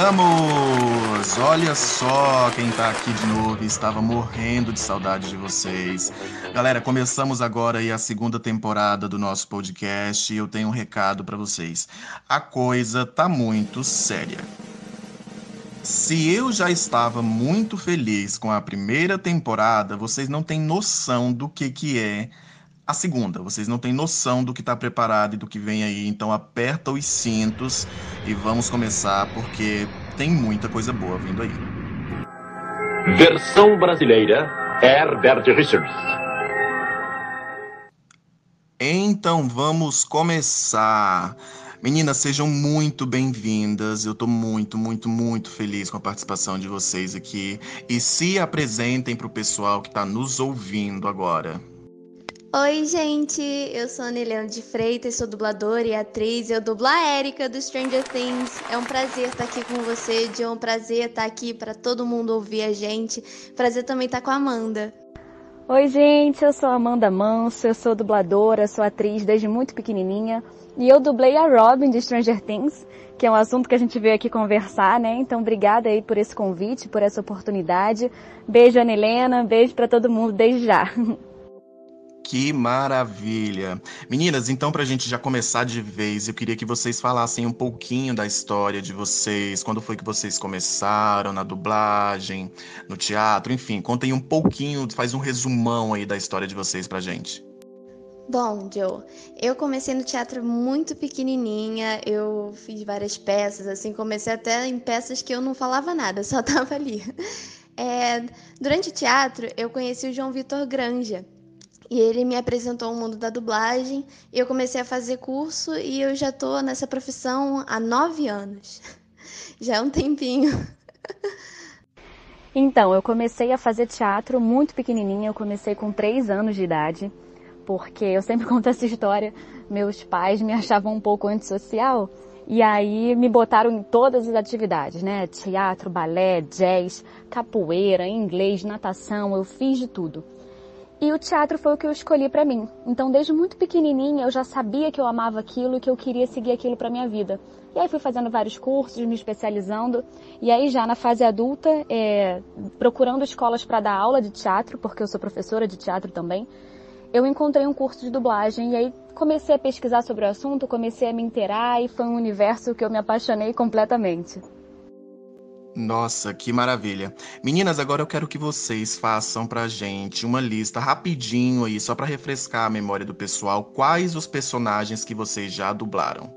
Chegamos! Olha só quem tá aqui de novo. Estava morrendo de saudade de vocês. Galera, começamos agora a segunda temporada do nosso podcast e eu tenho um recado para vocês. A coisa tá muito séria. Se eu já estava muito feliz com a primeira temporada, vocês não têm noção do que que é a segunda. Vocês não têm noção do que está preparado e do que vem aí. Então aperta os cintos e vamos começar porque tem muita coisa boa vindo aí. Versão brasileira, Herbert Richards. Então vamos começar. Meninas, sejam muito bem-vindas. Eu tô muito, muito, muito feliz com a participação de vocês aqui. E se apresentem pro pessoal que tá nos ouvindo agora. Oi, gente! Eu sou a Neliana de Freitas, sou dubladora e atriz. Eu dublo a Erika do Stranger Things. É um prazer estar aqui com você, John. É um prazer estar aqui para todo mundo ouvir a gente. Prazer também estar com a Amanda. Oi, gente! Eu sou a Amanda Manso, eu sou dubladora, sou atriz desde muito pequenininha. E eu dublei a Robin de Stranger Things, que é um assunto que a gente veio aqui conversar, né? Então, obrigada aí por esse convite, por essa oportunidade. Beijo, Ana Helena, beijo para todo mundo desde já. Que maravilha! Meninas, então, para a gente já começar de vez, eu queria que vocês falassem um pouquinho da história de vocês, quando foi que vocês começaram na dublagem, no teatro, enfim, contem um pouquinho, faz um resumão aí da história de vocês pra gente. Bom, Joe, eu comecei no teatro muito pequenininha, eu fiz várias peças, assim, comecei até em peças que eu não falava nada, só tava ali. É, durante o teatro, eu conheci o João Vitor Granja, e ele me apresentou o mundo da dublagem. E eu comecei a fazer curso e eu já tô nessa profissão há nove anos. Já é um tempinho. Então, eu comecei a fazer teatro muito pequenininha. Eu comecei com três anos de idade, porque eu sempre conto essa história. Meus pais me achavam um pouco antissocial e aí me botaram em todas as atividades, né? Teatro, balé, jazz, capoeira, inglês, natação. Eu fiz de tudo. E o teatro foi o que eu escolhi para mim. Então, desde muito pequenininha, eu já sabia que eu amava aquilo e que eu queria seguir aquilo para minha vida. E aí fui fazendo vários cursos, me especializando. E aí já na fase adulta, é, procurando escolas para dar aula de teatro, porque eu sou professora de teatro também, eu encontrei um curso de dublagem e aí comecei a pesquisar sobre o assunto, comecei a me inteirar e foi um universo que eu me apaixonei completamente. Nossa, que maravilha. Meninas, agora eu quero que vocês façam pra gente uma lista rapidinho aí, só para refrescar a memória do pessoal, quais os personagens que vocês já dublaram.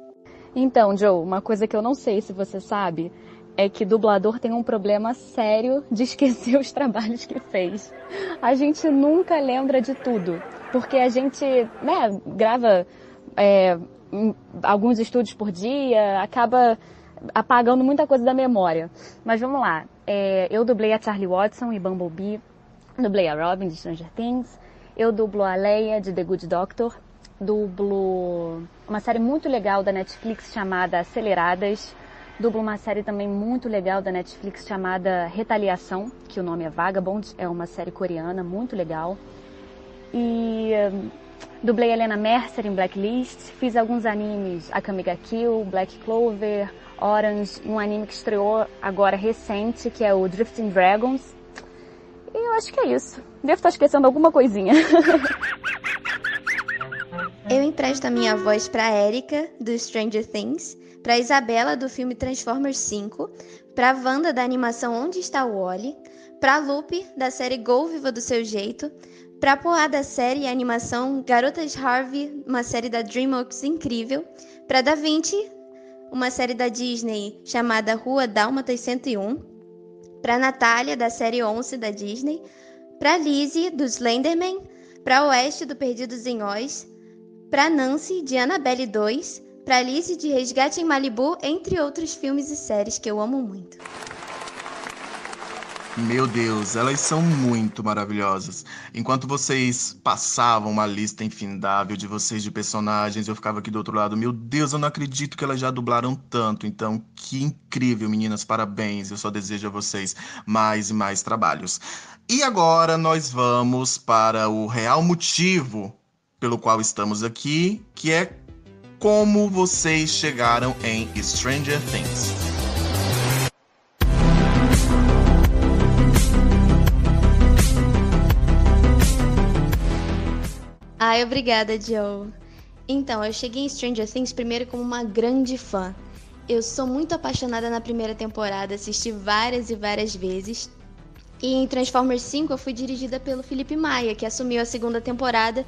Então, Joe, uma coisa que eu não sei se você sabe é que dublador tem um problema sério de esquecer os trabalhos que fez. A gente nunca lembra de tudo, porque a gente, né, grava é, alguns estúdios por dia, acaba apagando muita coisa da memória. Mas vamos lá. É, eu dublei a Charlie Watson e Bumblebee, dublei a Robin de Stranger Things, eu dublo a Leia de The Good Doctor, dublo uma série muito legal da Netflix chamada Aceleradas, dublo uma série também muito legal da Netflix chamada Retaliação, que o nome é Vagabond, é uma série coreana muito legal. E dublei Helena Mercer em Blacklist, fiz alguns animes, Akamiga Kill, Black Clover, Orange, um anime que estreou agora recente, que é o Drifting Dragons. E eu acho que é isso. Devo estar esquecendo alguma coisinha. eu empresto a minha voz para Erika do Stranger Things, para Isabela do filme Transformers 5, para Wanda da animação Onde está o Wally, para Lupe da série Gol Viva do seu jeito, para Poá da série e animação Garotas Harvey, uma série da DreamWorks incrível, para Da Vinci uma série da Disney chamada Rua Dálmatas 101, para Natália, da série 11 da Disney, para Lizzie, do Slenderman, para Oeste, do Perdidos em Oz, para Nancy, de Annabelle 2, para Alice de Resgate em Malibu, entre outros filmes e séries que eu amo muito. Meu Deus, elas são muito maravilhosas. Enquanto vocês passavam uma lista infindável de vocês de personagens, eu ficava aqui do outro lado. Meu Deus, eu não acredito que elas já dublaram tanto. Então, que incrível, meninas, parabéns. Eu só desejo a vocês mais e mais trabalhos. E agora nós vamos para o real motivo pelo qual estamos aqui, que é como vocês chegaram em Stranger Things. Ai, obrigada, Joe. Então, eu cheguei em Stranger Things primeiro como uma grande fã. Eu sou muito apaixonada na primeira temporada, assisti várias e várias vezes. E em Transformers 5 eu fui dirigida pelo Felipe Maia, que assumiu a segunda temporada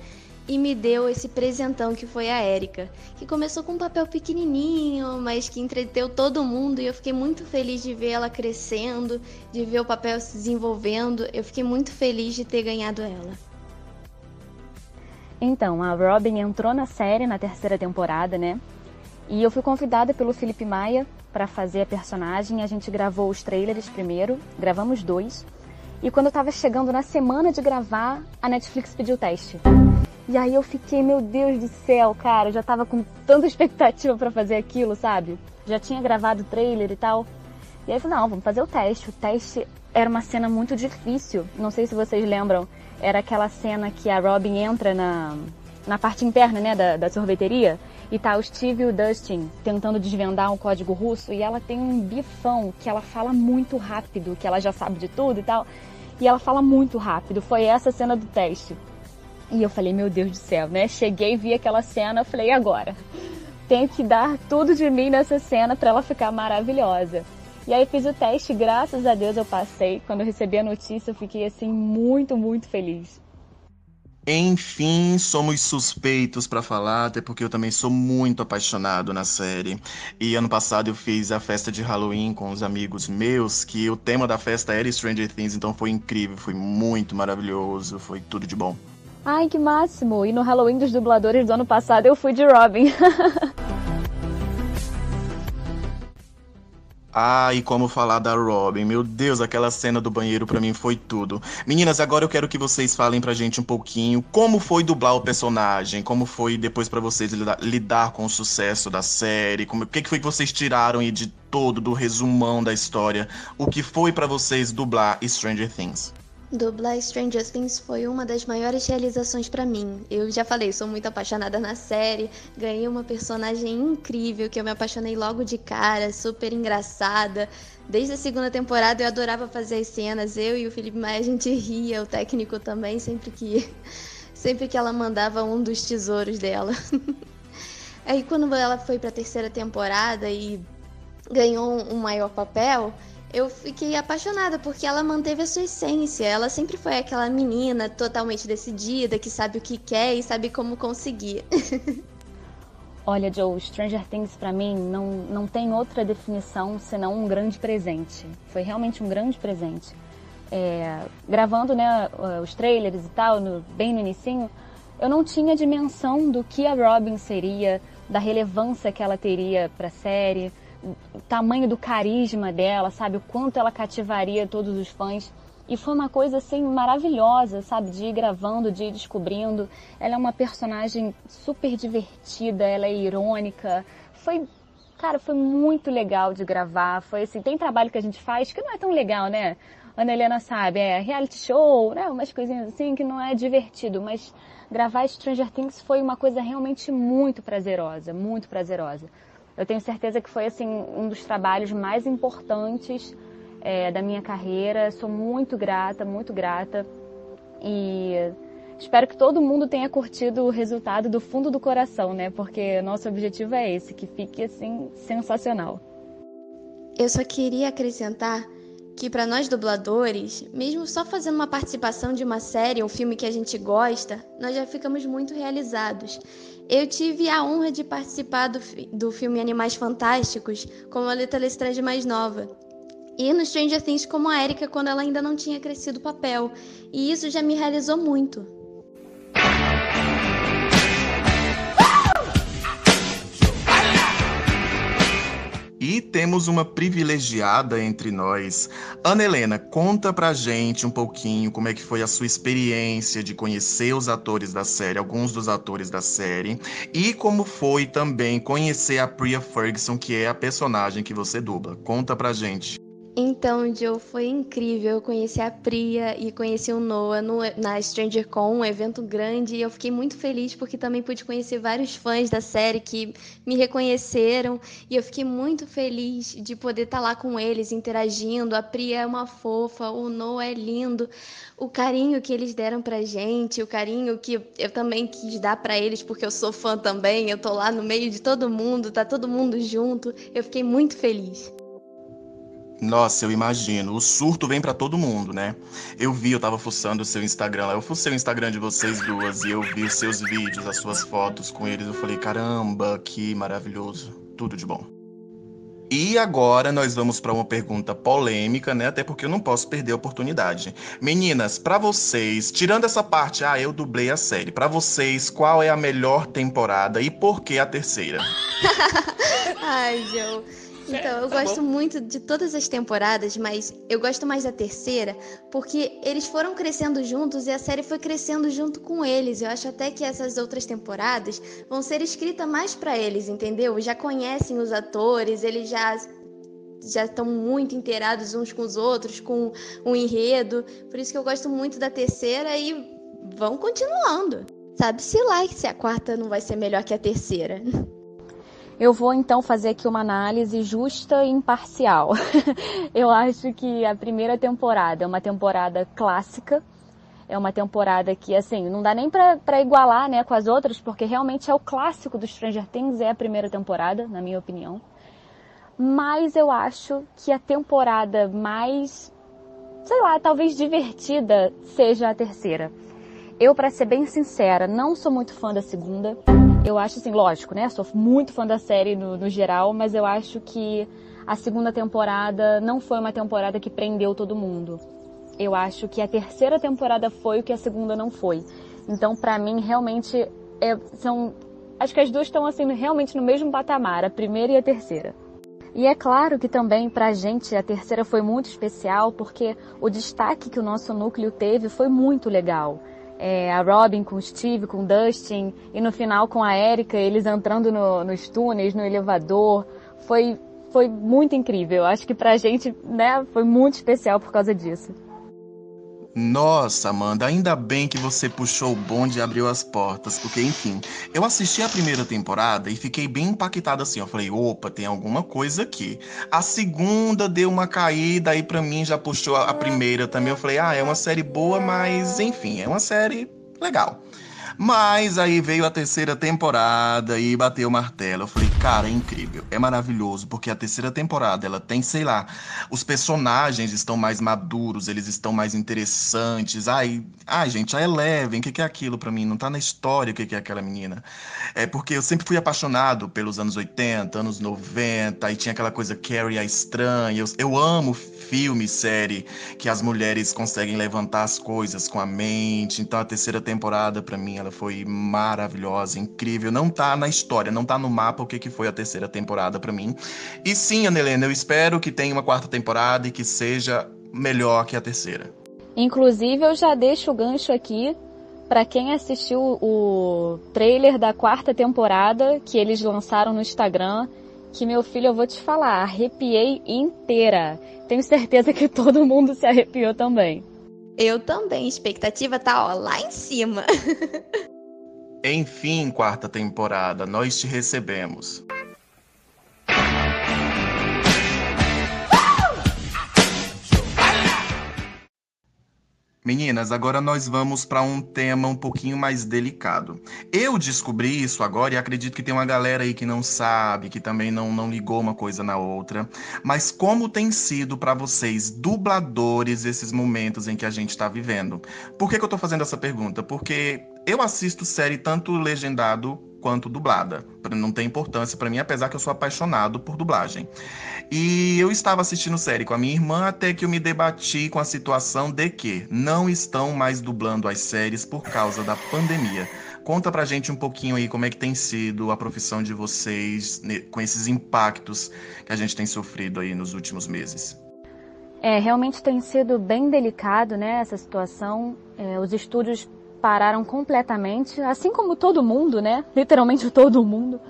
e me deu esse presentão que foi a Erika, que começou com um papel pequenininho, mas que entreteu todo mundo e eu fiquei muito feliz de ver ela crescendo, de ver o papel se desenvolvendo. Eu fiquei muito feliz de ter ganhado ela. Então, a Robin entrou na série na terceira temporada, né? E eu fui convidada pelo Felipe Maia para fazer a personagem. A gente gravou os trailers primeiro, gravamos dois. E quando eu tava chegando na semana de gravar, a Netflix pediu teste. E aí eu fiquei, meu Deus do céu, cara, já tava com tanta expectativa para fazer aquilo, sabe? Já tinha gravado o trailer e tal. E aí eu falei, não, vamos fazer o teste. O teste era uma cena muito difícil. Não sei se vocês lembram era aquela cena que a Robin entra na, na parte interna, né, da, da sorveteria, e tá o Steve e o Dustin tentando desvendar um código russo, e ela tem um bifão que ela fala muito rápido, que ela já sabe de tudo e tal, e ela fala muito rápido. Foi essa cena do teste. E eu falei, meu Deus do céu, né? Cheguei, vi aquela cena, falei, agora? Tenho que dar tudo de mim nessa cena para ela ficar maravilhosa. E aí fiz o teste, graças a Deus eu passei. Quando eu recebi a notícia, eu fiquei assim muito, muito feliz. Enfim, somos suspeitos para falar, até porque eu também sou muito apaixonado na série. E ano passado eu fiz a festa de Halloween com os amigos meus, que o tema da festa era Stranger Things, então foi incrível, foi muito maravilhoso, foi tudo de bom. Ai, que máximo! E no Halloween dos dubladores do ano passado eu fui de Robin. Ah, e como falar da Robin. Meu Deus, aquela cena do banheiro para mim foi tudo. Meninas, agora eu quero que vocês falem pra gente um pouquinho como foi dublar o personagem, como foi depois para vocês lidar, com o sucesso da série, como, o que, que foi que vocês tiraram aí de todo, do resumão da história, o que foi para vocês dublar Stranger Things. Dublar Stranger Things foi uma das maiores realizações para mim. Eu já falei, sou muito apaixonada na série, ganhei uma personagem incrível que eu me apaixonei logo de cara, super engraçada. Desde a segunda temporada eu adorava fazer as cenas, eu e o Felipe Maia a gente ria, o técnico também, sempre que sempre que ela mandava um dos tesouros dela. Aí quando ela foi para a terceira temporada e ganhou um maior papel, eu fiquei apaixonada porque ela manteve a sua essência. Ela sempre foi aquela menina totalmente decidida, que sabe o que quer e sabe como conseguir. Olha, Joe, Stranger Things para mim não, não tem outra definição senão um grande presente. Foi realmente um grande presente. É, gravando né, os trailers e tal, no, bem no inicinho, eu não tinha dimensão do que a Robin seria, da relevância que ela teria para a série o tamanho do carisma dela, sabe? O quanto ela cativaria todos os fãs. E foi uma coisa assim maravilhosa, sabe? De ir gravando, de ir descobrindo. Ela é uma personagem super divertida, ela é irônica. Foi, cara, foi muito legal de gravar. Foi assim, tem trabalho que a gente faz que não é tão legal, né? Ana Helena sabe, é reality show, né? Umas coisinhas assim que não é divertido, mas gravar Stranger Things foi uma coisa realmente muito prazerosa, muito prazerosa. Eu tenho certeza que foi assim um dos trabalhos mais importantes é, da minha carreira. Sou muito grata, muito grata e espero que todo mundo tenha curtido o resultado do fundo do coração, né? Porque nosso objetivo é esse, que fique assim sensacional. Eu só queria acrescentar que para nós dubladores, mesmo só fazendo uma participação de uma série, um filme que a gente gosta, nós já ficamos muito realizados. Eu tive a honra de participar do, do filme Animais Fantásticos como a Little Lestrange mais nova. E no Stranger Things como a Erika quando ela ainda não tinha crescido o papel. E isso já me realizou muito. E temos uma privilegiada entre nós. Ana Helena, conta pra gente um pouquinho como é que foi a sua experiência de conhecer os atores da série, alguns dos atores da série, e como foi também conhecer a Priya Ferguson, que é a personagem que você dubla. Conta pra gente. Então, Joe, foi incrível. Eu conheci a Priya e conheci o Noah no, na StrangerCon, um evento grande, e eu fiquei muito feliz porque também pude conhecer vários fãs da série que me reconheceram, e eu fiquei muito feliz de poder estar lá com eles, interagindo. A Priya é uma fofa, o Noah é lindo. O carinho que eles deram pra gente, o carinho que eu também quis dar para eles, porque eu sou fã também, eu tô lá no meio de todo mundo, tá todo mundo junto. Eu fiquei muito feliz. Nossa, eu imagino. O surto vem para todo mundo, né? Eu vi, eu tava fuçando o seu Instagram lá. Eu fucei o Instagram de vocês duas e eu vi os seus vídeos, as suas fotos com eles. Eu falei, caramba, que maravilhoso. Tudo de bom. E agora nós vamos para uma pergunta polêmica, né? Até porque eu não posso perder a oportunidade. Meninas, para vocês, tirando essa parte, ah, eu dublei a série. Para vocês, qual é a melhor temporada e por que a terceira? Ai, Joe. Então, eu tá gosto bom. muito de todas as temporadas, mas eu gosto mais da terceira, porque eles foram crescendo juntos e a série foi crescendo junto com eles. Eu acho até que essas outras temporadas vão ser escritas mais para eles, entendeu? Já conhecem os atores, eles já já estão muito inteirados uns com os outros, com o enredo. Por isso que eu gosto muito da terceira e vão continuando. Sabe-se lá se a quarta não vai ser melhor que a terceira. Eu vou então fazer aqui uma análise justa e imparcial. eu acho que a primeira temporada é uma temporada clássica, é uma temporada que, assim, não dá nem para igualar né, com as outras, porque realmente é o clássico do Stranger Things, é a primeira temporada, na minha opinião. Mas eu acho que a temporada mais, sei lá, talvez divertida seja a terceira. Eu, para ser bem sincera, não sou muito fã da segunda. Eu acho assim, lógico, né? Sou muito fã da série no, no geral, mas eu acho que a segunda temporada não foi uma temporada que prendeu todo mundo. Eu acho que a terceira temporada foi o que a segunda não foi. Então, para mim, realmente é, são. Acho que as duas estão assim realmente no mesmo patamar, a primeira e a terceira. E é claro que também pra gente a terceira foi muito especial porque o destaque que o nosso núcleo teve foi muito legal é, a Robin com o Steve, com o Dustin, e no final com a Erika, eles entrando no, nos túneis, no elevador. Foi, foi muito incrível. Acho que pra gente, né, foi muito especial por causa disso. Nossa, Amanda, ainda bem que você puxou o bonde e abriu as portas, porque, enfim, eu assisti a primeira temporada e fiquei bem impactada assim. Eu falei, opa, tem alguma coisa aqui. A segunda deu uma caída, aí pra mim já puxou a primeira também. Eu falei, ah, é uma série boa, mas, enfim, é uma série legal. Mas aí veio a terceira temporada e bateu o martelo. Eu falei, cara, é incrível, é maravilhoso, porque a terceira temporada, ela tem, sei lá, os personagens estão mais maduros, eles estão mais interessantes. Ai, ai gente, a Eleven, o que, que é aquilo para mim? Não tá na história o que, que é aquela menina. É porque eu sempre fui apaixonado pelos anos 80, anos 90, e tinha aquela coisa Carrie a estranha. Eu, eu amo filme, série, que as mulheres conseguem levantar as coisas com a mente. Então a terceira temporada, para mim, ela foi maravilhosa, incrível. Não tá na história, não tá no mapa o que, que foi a terceira temporada para mim. E sim, Ana Helena, eu espero que tenha uma quarta temporada e que seja melhor que a terceira. Inclusive, eu já deixo o gancho aqui para quem assistiu o trailer da quarta temporada que eles lançaram no Instagram, que meu filho, eu vou te falar, arrepiei inteira. Tenho certeza que todo mundo se arrepiou também. Eu também. Expectativa tá ó, lá em cima. Enfim, quarta temporada, nós te recebemos. Meninas, agora nós vamos para um tema um pouquinho mais delicado. Eu descobri isso agora e acredito que tem uma galera aí que não sabe, que também não, não ligou uma coisa na outra. Mas como tem sido para vocês, dubladores, esses momentos em que a gente está vivendo? Por que, que eu estou fazendo essa pergunta? Porque eu assisto série tanto legendado quanto dublada. Não tem importância para mim, apesar que eu sou apaixonado por dublagem. E eu estava assistindo série com a minha irmã até que eu me debati com a situação de que não estão mais dublando as séries por causa da pandemia. Conta pra gente um pouquinho aí como é que tem sido a profissão de vocês né, com esses impactos que a gente tem sofrido aí nos últimos meses. É, realmente tem sido bem delicado, né, essa situação. É, os estúdios pararam completamente, assim como todo mundo, né, literalmente todo mundo.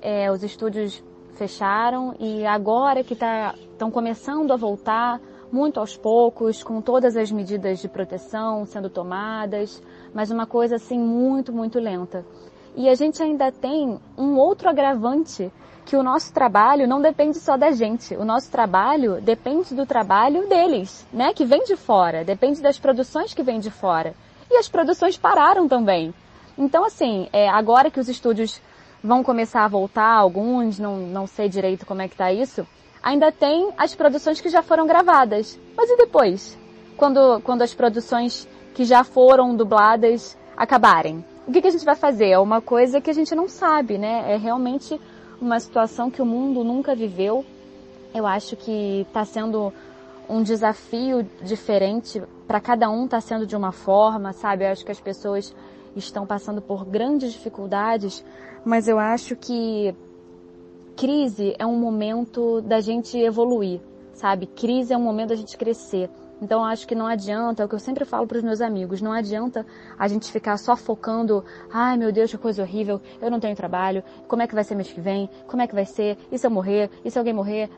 É, os estúdios fecharam e agora que estão tá, começando a voltar, muito aos poucos, com todas as medidas de proteção sendo tomadas, mas uma coisa assim muito, muito lenta. E a gente ainda tem um outro agravante que o nosso trabalho não depende só da gente. O nosso trabalho depende do trabalho deles, né? Que vem de fora, depende das produções que vêm de fora. E as produções pararam também. Então, assim, é, agora que os estúdios vão começar a voltar, alguns, não, não sei direito como é que tá isso, ainda tem as produções que já foram gravadas. Mas e depois? Quando, quando as produções que já foram dubladas acabarem? O que, que a gente vai fazer? É uma coisa que a gente não sabe, né? É realmente uma situação que o mundo nunca viveu. Eu acho que está sendo um desafio diferente para cada um está sendo de uma forma, sabe? Eu acho que as pessoas estão passando por grandes dificuldades, mas eu acho que crise é um momento da gente evoluir, sabe? Crise é um momento da gente crescer. Então acho que não adianta, é o que eu sempre falo para os meus amigos, não adianta a gente ficar só focando, ai meu Deus, que coisa horrível, eu não tenho trabalho, como é que vai ser mês que vem, como é que vai ser, e se eu morrer, e se alguém morrer,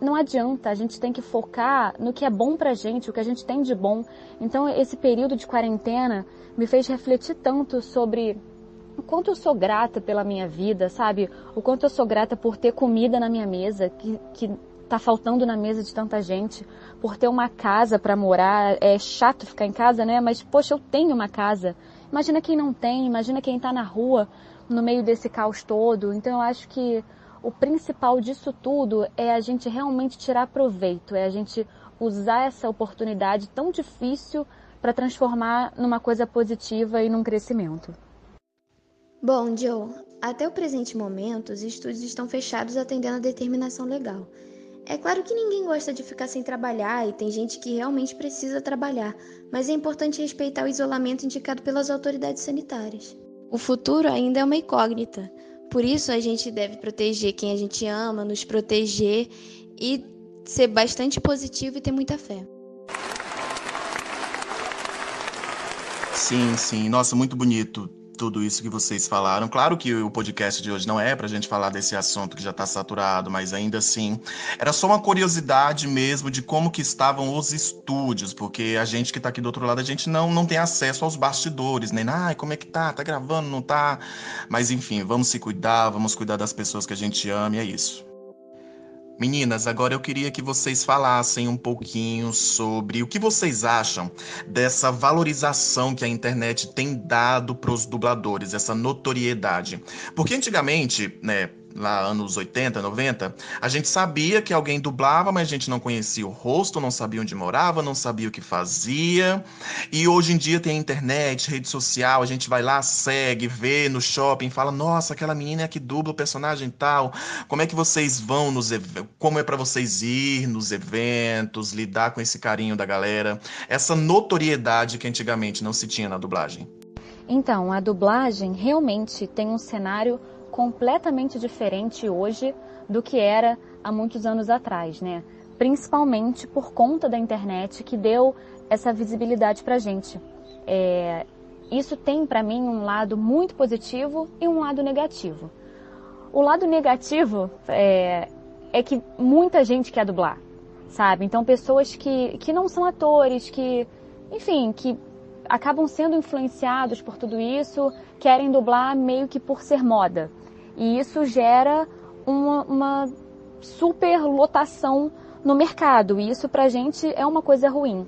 não adianta, a gente tem que focar no que é bom pra gente, o que a gente tem de bom. Então esse período de quarentena me fez refletir tanto sobre o quanto eu sou grata pela minha vida, sabe? O quanto eu sou grata por ter comida na minha mesa, que, que tá faltando na mesa de tanta gente, por ter uma casa para morar. É chato ficar em casa, né? Mas, poxa, eu tenho uma casa. Imagina quem não tem, imagina quem tá na rua no meio desse caos todo. Então eu acho que o principal disso tudo é a gente realmente tirar proveito, é a gente usar essa oportunidade tão difícil para transformar numa coisa positiva e num crescimento. Bom, Joe, até o presente momento, os estúdios estão fechados atendendo a determinação legal. É claro que ninguém gosta de ficar sem trabalhar e tem gente que realmente precisa trabalhar, mas é importante respeitar o isolamento indicado pelas autoridades sanitárias. O futuro ainda é uma incógnita, por isso a gente deve proteger quem a gente ama, nos proteger e ser bastante positivo e ter muita fé. Sim, sim. Nossa, muito bonito tudo isso que vocês falaram. Claro que o podcast de hoje não é para a gente falar desse assunto que já está saturado, mas ainda assim era só uma curiosidade mesmo de como que estavam os estúdios, porque a gente que está aqui do outro lado a gente não não tem acesso aos bastidores, nem ah, como é que tá, tá gravando, não tá. Mas enfim, vamos se cuidar, vamos cuidar das pessoas que a gente ama e é isso. Meninas, agora eu queria que vocês falassem um pouquinho sobre o que vocês acham dessa valorização que a internet tem dado para os dubladores, essa notoriedade. Porque antigamente, né, lá anos 80, 90, a gente sabia que alguém dublava, mas a gente não conhecia o rosto, não sabia onde morava, não sabia o que fazia. E hoje em dia tem internet, rede social, a gente vai lá, segue, vê no shopping, fala: "Nossa, aquela menina é que dubla o personagem tal". Como é que vocês vão nos como é para vocês ir nos eventos, lidar com esse carinho da galera, essa notoriedade que antigamente não se tinha na dublagem? Então, a dublagem realmente tem um cenário completamente diferente hoje do que era há muitos anos atrás, né? Principalmente por conta da internet que deu essa visibilidade para gente. É, isso tem para mim um lado muito positivo e um lado negativo. O lado negativo é, é que muita gente quer dublar, sabe? Então pessoas que, que não são atores, que, enfim, que acabam sendo influenciados por tudo isso, querem dublar meio que por ser moda. E isso gera uma, uma superlotação no mercado. E isso para a gente é uma coisa ruim.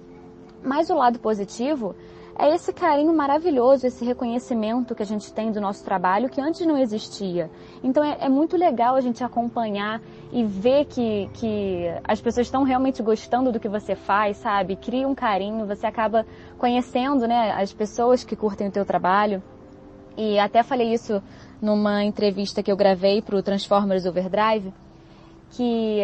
Mas o lado positivo é esse carinho maravilhoso, esse reconhecimento que a gente tem do nosso trabalho que antes não existia. Então é, é muito legal a gente acompanhar e ver que, que as pessoas estão realmente gostando do que você faz, sabe? Cria um carinho, você acaba conhecendo né, as pessoas que curtem o teu trabalho. E até falei isso numa entrevista que eu gravei para o Transformers Overdrive, que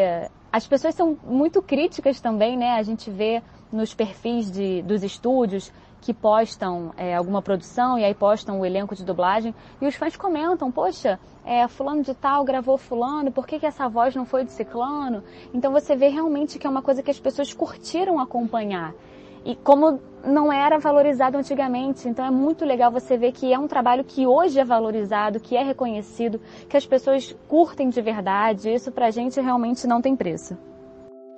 as pessoas são muito críticas também, né? A gente vê nos perfis de, dos estúdios que postam é, alguma produção e aí postam o elenco de dublagem e os fãs comentam, poxa, é, fulano de tal gravou fulano, por que, que essa voz não foi de ciclano? Então você vê realmente que é uma coisa que as pessoas curtiram acompanhar. E como não era valorizado antigamente, então é muito legal você ver que é um trabalho que hoje é valorizado, que é reconhecido, que as pessoas curtem de verdade. Isso pra gente realmente não tem preço.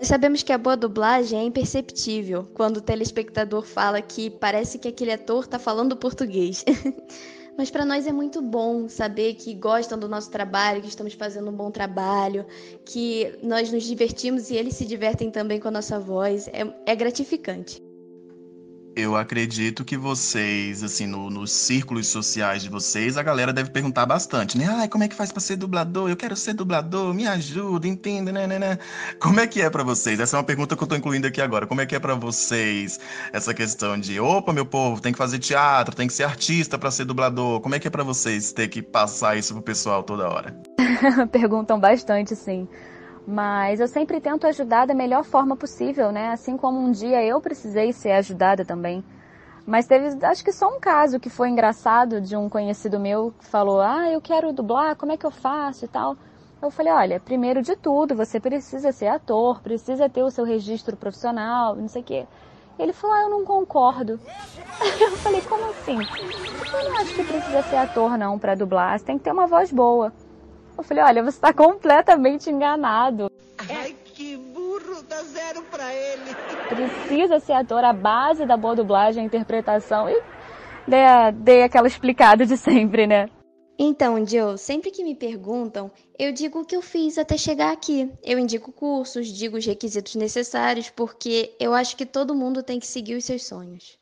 Sabemos que a boa dublagem é imperceptível quando o telespectador fala que parece que aquele ator está falando português. Mas para nós é muito bom saber que gostam do nosso trabalho, que estamos fazendo um bom trabalho, que nós nos divertimos e eles se divertem também com a nossa voz. É, é gratificante. Eu acredito que vocês, assim, no, nos círculos sociais de vocês, a galera deve perguntar bastante, né? Ai, como é que faz para ser dublador? Eu quero ser dublador, me ajuda, entenda, né, né, né? Como é que é para vocês? Essa é uma pergunta que eu tô incluindo aqui agora. Como é que é para vocês essa questão de, opa, meu povo, tem que fazer teatro, tem que ser artista para ser dublador? Como é que é para vocês ter que passar isso pro pessoal toda hora? Perguntam bastante, sim. Mas eu sempre tento ajudar da melhor forma possível, né? Assim como um dia eu precisei ser ajudada também. Mas teve, acho que só um caso que foi engraçado de um conhecido meu que falou: Ah, eu quero dublar, como é que eu faço e tal. Eu falei: Olha, primeiro de tudo, você precisa ser ator, precisa ter o seu registro profissional, não sei o quê. Ele falou: Ah, eu não concordo. Eu falei: Como assim? Eu não acho que precisa ser ator, não, para dublar. Você tem que ter uma voz boa. Eu falei, olha, você está completamente enganado. Ai, que burro, dá zero pra ele. Precisa ser ator, a base da boa dublagem, a interpretação. E dei, dei aquela explicada de sempre, né? Então, Joe, sempre que me perguntam, eu digo o que eu fiz até chegar aqui. Eu indico cursos, digo os requisitos necessários, porque eu acho que todo mundo tem que seguir os seus sonhos.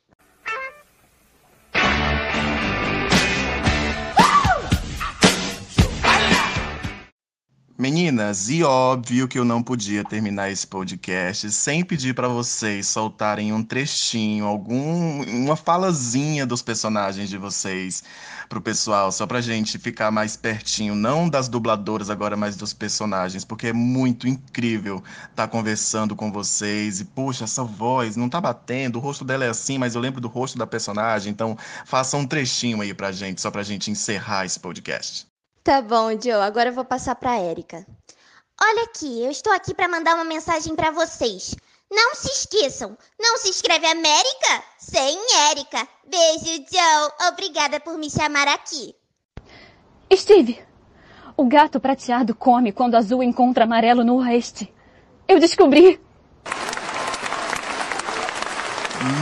Meninas, e óbvio que eu não podia terminar esse podcast sem pedir para vocês soltarem um trechinho, algum uma falazinha dos personagens de vocês pro pessoal, só pra gente ficar mais pertinho, não das dubladoras agora, mas dos personagens, porque é muito incrível estar tá conversando com vocês e puxa, essa voz não tá batendo, o rosto dela é assim, mas eu lembro do rosto da personagem, então faça um trechinho aí pra gente, só pra gente encerrar esse podcast. Tá bom, Joe. Agora eu vou passar pra Erika. Olha aqui, eu estou aqui para mandar uma mensagem para vocês. Não se esqueçam, não se escreve América sem Érica. Beijo, Joe. Obrigada por me chamar aqui. Steve, o gato prateado come quando azul encontra amarelo no oeste. Eu descobri.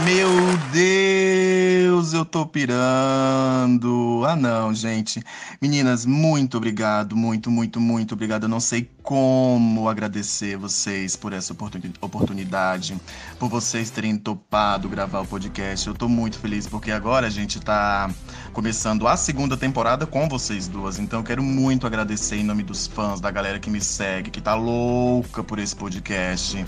Meu Deus, eu tô pirando. Ah, não, gente. Meninas, muito obrigado, muito, muito, muito obrigado. Eu não sei como agradecer vocês por essa oportunidade, por vocês terem topado gravar o podcast. Eu tô muito feliz porque agora a gente tá começando a segunda temporada com vocês duas. Então eu quero muito agradecer em nome dos fãs, da galera que me segue, que tá louca por esse podcast.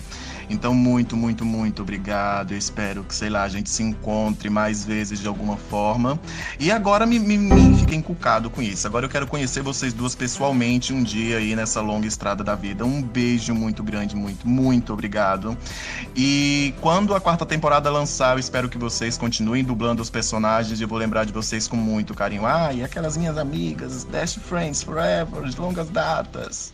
Então, muito, muito, muito obrigado. Eu espero que, sei lá, a gente se encontre mais vezes de alguma forma. E agora me, me, me fiquei encucado com isso. Agora eu quero conhecer vocês duas pessoalmente um dia aí nessa longa estrada da vida. Um beijo muito grande, muito, muito obrigado. E quando a quarta temporada lançar, eu espero que vocês continuem dublando os personagens. E eu vou lembrar de vocês com muito carinho. Ah, e aquelas minhas amigas, Best Friends Forever, de longas datas.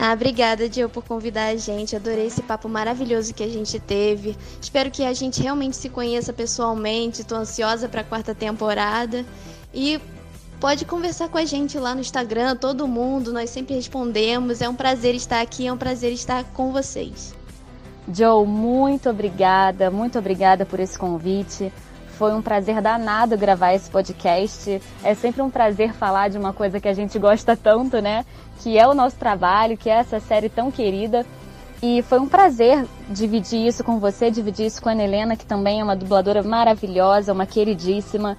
Ah, obrigada, Dio, por convidar a gente. Adorei esse papo maravilhoso que a gente teve. Espero que a gente realmente se conheça pessoalmente. Estou ansiosa para a quarta temporada. E pode conversar com a gente lá no Instagram, todo mundo. Nós sempre respondemos. É um prazer estar aqui, é um prazer estar com vocês. Joe, muito obrigada, muito obrigada por esse convite. Foi um prazer danado gravar esse podcast. É sempre um prazer falar de uma coisa que a gente gosta tanto, né? que é o nosso trabalho, que é essa série tão querida. E foi um prazer dividir isso com você, dividir isso com a Helena, que também é uma dubladora maravilhosa, uma queridíssima.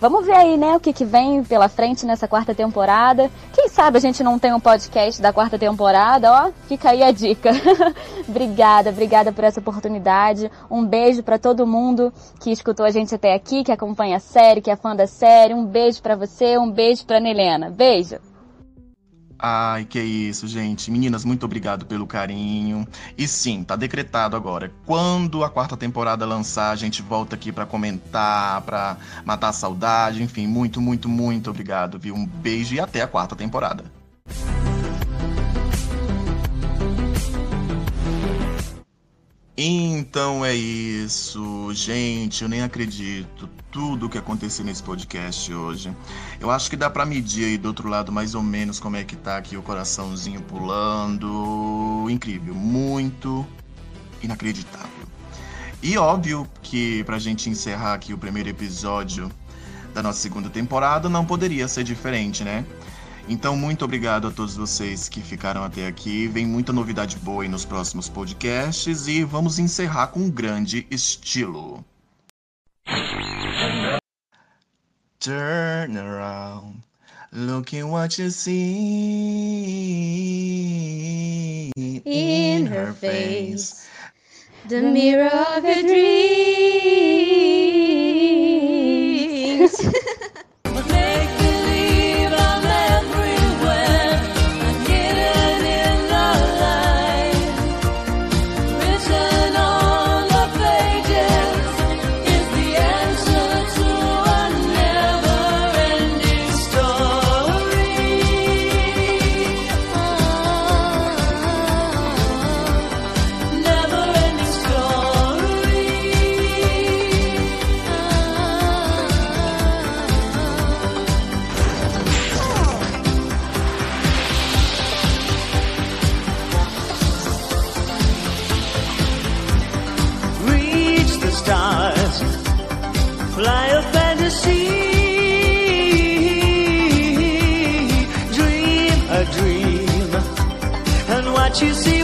Vamos ver aí, né, o que, que vem pela frente nessa quarta temporada. Quem sabe a gente não tem um podcast da quarta temporada, ó, fica aí a dica. obrigada, obrigada por essa oportunidade. Um beijo para todo mundo que escutou a gente até aqui, que acompanha a série, que é fã da série. Um beijo para você, um beijo pra Helena. Beijo. Ai, que isso, gente. Meninas, muito obrigado pelo carinho. E sim, tá decretado agora. Quando a quarta temporada lançar, a gente volta aqui para comentar, para matar a saudade, enfim, muito, muito, muito obrigado, viu? Um beijo e até a quarta temporada. Então é isso, gente. Eu nem acredito tudo o que aconteceu nesse podcast hoje. Eu acho que dá para medir aí do outro lado mais ou menos como é que tá aqui o coraçãozinho pulando. Incrível, muito inacreditável. E óbvio que pra gente encerrar aqui o primeiro episódio da nossa segunda temporada não poderia ser diferente, né? Então, muito obrigado a todos vocês que ficaram até aqui. Vem muita novidade boa aí nos próximos podcasts e vamos encerrar com um grande estilo. Turn around, look at what you see In her face, the mirror of her dreams. fly a fantasy, dream a dream, and what you see